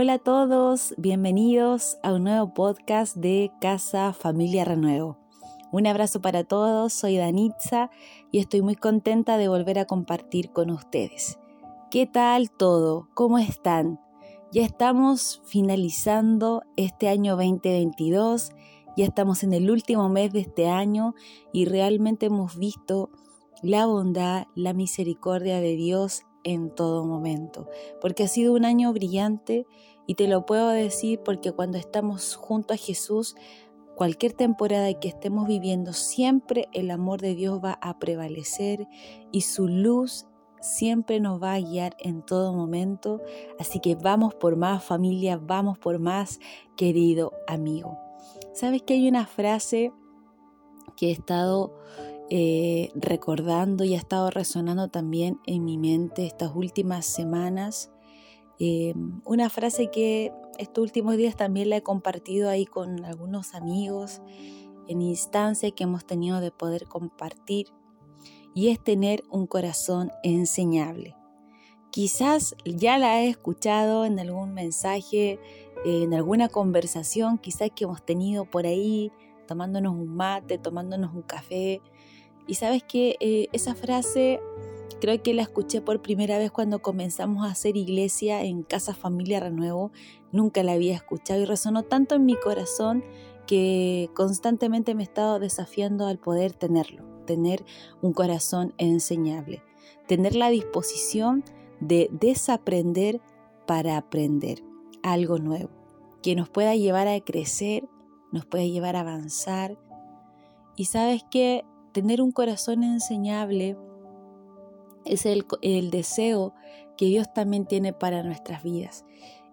Hola a todos, bienvenidos a un nuevo podcast de Casa Familia Renuevo. Un abrazo para todos, soy Danitza y estoy muy contenta de volver a compartir con ustedes. ¿Qué tal todo? ¿Cómo están? Ya estamos finalizando este año 2022, ya estamos en el último mes de este año y realmente hemos visto la bondad, la misericordia de Dios en todo momento, porque ha sido un año brillante y te lo puedo decir porque cuando estamos junto a Jesús, cualquier temporada que estemos viviendo, siempre el amor de Dios va a prevalecer y su luz siempre nos va a guiar en todo momento. Así que vamos por más familia, vamos por más querido amigo. ¿Sabes que hay una frase que he estado eh, recordando y ha estado resonando también en mi mente estas últimas semanas? Eh, una frase que estos últimos días también la he compartido ahí con algunos amigos en instancias que hemos tenido de poder compartir y es tener un corazón enseñable. Quizás ya la he escuchado en algún mensaje, en alguna conversación, quizás que hemos tenido por ahí, tomándonos un mate, tomándonos un café. Y sabes que eh, esa frase creo que la escuché por primera vez cuando comenzamos a hacer iglesia en Casa Familia Renuevo. Nunca la había escuchado y resonó tanto en mi corazón que constantemente me he estado desafiando al poder tenerlo tener un corazón enseñable, tener la disposición de desaprender para aprender algo nuevo, que nos pueda llevar a crecer, nos pueda llevar a avanzar. Y sabes que tener un corazón enseñable es el, deseo que Dios también tiene para nuestras vidas.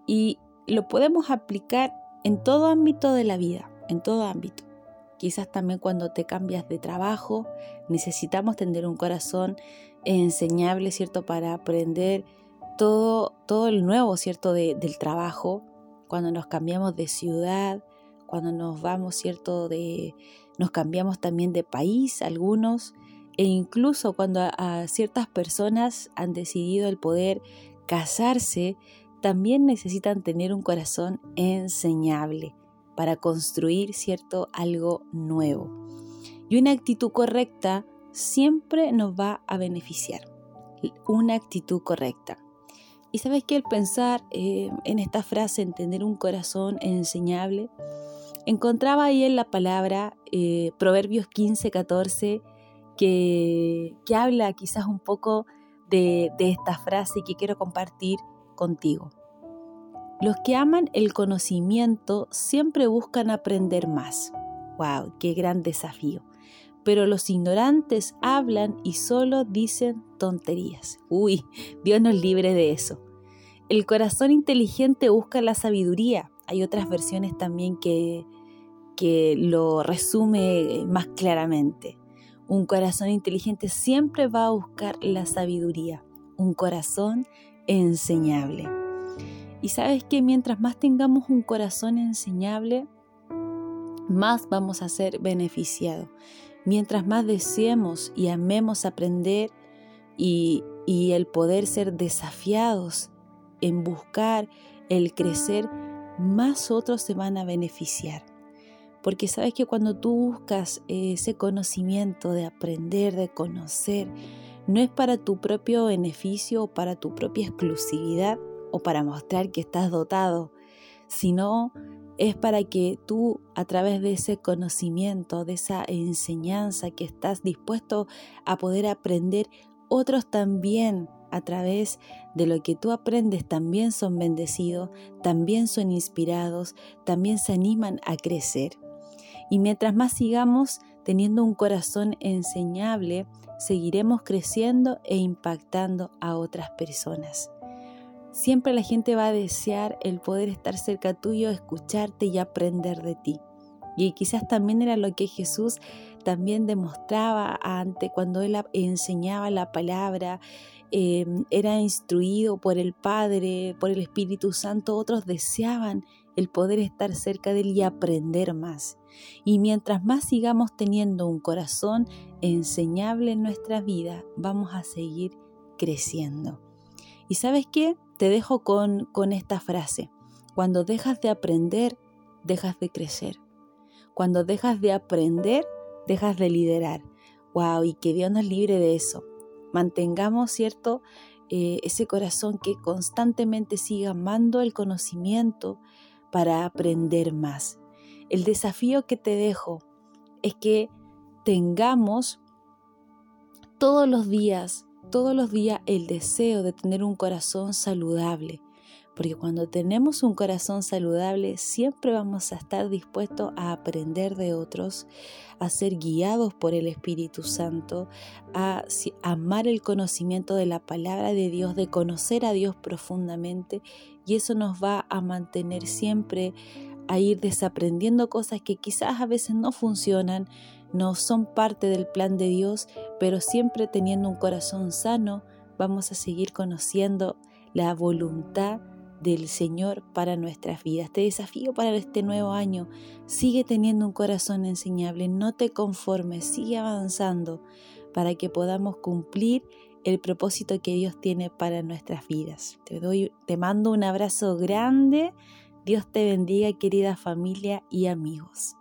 Y lo podemos aplicar en todo ámbito de la vida, en todo ámbito. Quizás también cuando te cambias de trabajo, necesitamos tener un corazón enseñable, ¿cierto? Para aprender todo, todo el nuevo, ¿cierto? del trabajo. Cuando nos cambiamos de ciudad, cuando nos vamos, ¿cierto? De, nos cambiamos también de país, algunos. E incluso cuando a ciertas personas han decidido el poder casarse, también necesitan tener un corazón enseñable para construir, ¿cierto?, algo nuevo. Y una actitud correcta siempre nos va a beneficiar. Una actitud correcta. Y sabes que el pensar eh, en esta frase, en tener un corazón enseñable, encontraba ahí en la palabra eh, Proverbios 15, 14, que, que habla quizás un poco de, de esta frase que quiero compartir contigo. Los que aman el conocimiento siempre buscan aprender más. ¡Wow! ¡Qué gran desafío! Pero los ignorantes hablan y solo dicen tonterías. Uy, Dios nos libre de eso. El corazón inteligente busca la sabiduría. Hay otras versiones también que, que lo resume más claramente. Un corazón inteligente siempre va a buscar la sabiduría. Un corazón enseñable. Y sabes que mientras más tengamos un corazón enseñable, más vamos a ser beneficiados. Mientras más deseemos y amemos aprender y, y el poder ser desafiados en buscar el crecer, más otros se van a beneficiar. Porque sabes que cuando tú buscas ese conocimiento de aprender, de conocer, no es para tu propio beneficio o para tu propia exclusividad, o para mostrar que estás dotado, sino es para que tú a través de ese conocimiento, de esa enseñanza que estás dispuesto a poder aprender, otros también a través de lo que tú aprendes también son bendecidos, también son inspirados, también se animan a crecer. Y mientras más sigamos teniendo un corazón enseñable, seguiremos creciendo e impactando a otras personas. Siempre la gente va a desear el poder estar cerca tuyo, escucharte y aprender de ti. Y quizás también era lo que Jesús también demostraba ante cuando él enseñaba la palabra, em, era instruido por el Padre, por el Espíritu Santo, otros deseaban el poder estar cerca de él y aprender más. Y mientras más sigamos teniendo un corazón enseñable en nuestra vida, vamos a seguir creciendo. ¿Y sabes qué? te dejo con, con esta frase. Cuando dejas de aprender, dejas de crecer. Cuando dejas de aprender, dejas de liderar. ¡Wow! Y que Dios nos libre de eso. Mantengamos, ¿cierto? Eh, ese corazón que constantemente siga amando el conocimiento para aprender más. El desafío que te dejo es que tengamos todos los días, todos los días el deseo de tener un corazón saludable, porque cuando tenemos un corazón saludable siempre vamos a estar dispuestos a aprender de otros, a ser guiados por el Espíritu Santo, a amar el conocimiento de la palabra de Dios, de conocer a Dios profundamente y eso nos va a mantener siempre a ir desaprendiendo cosas que quizás a veces no funcionan, no son parte del plan de Dios, pero siempre teniendo un corazón sano, vamos a seguir conociendo la voluntad del Señor para nuestras vidas. Te desafío para este nuevo año. Sigue teniendo un corazón enseñable, no te conformes, sigue avanzando para que podamos cumplir el propósito que Dios tiene para nuestras vidas. Te doy te mando un abrazo grande. Dios te bendiga, querida familia y amigos.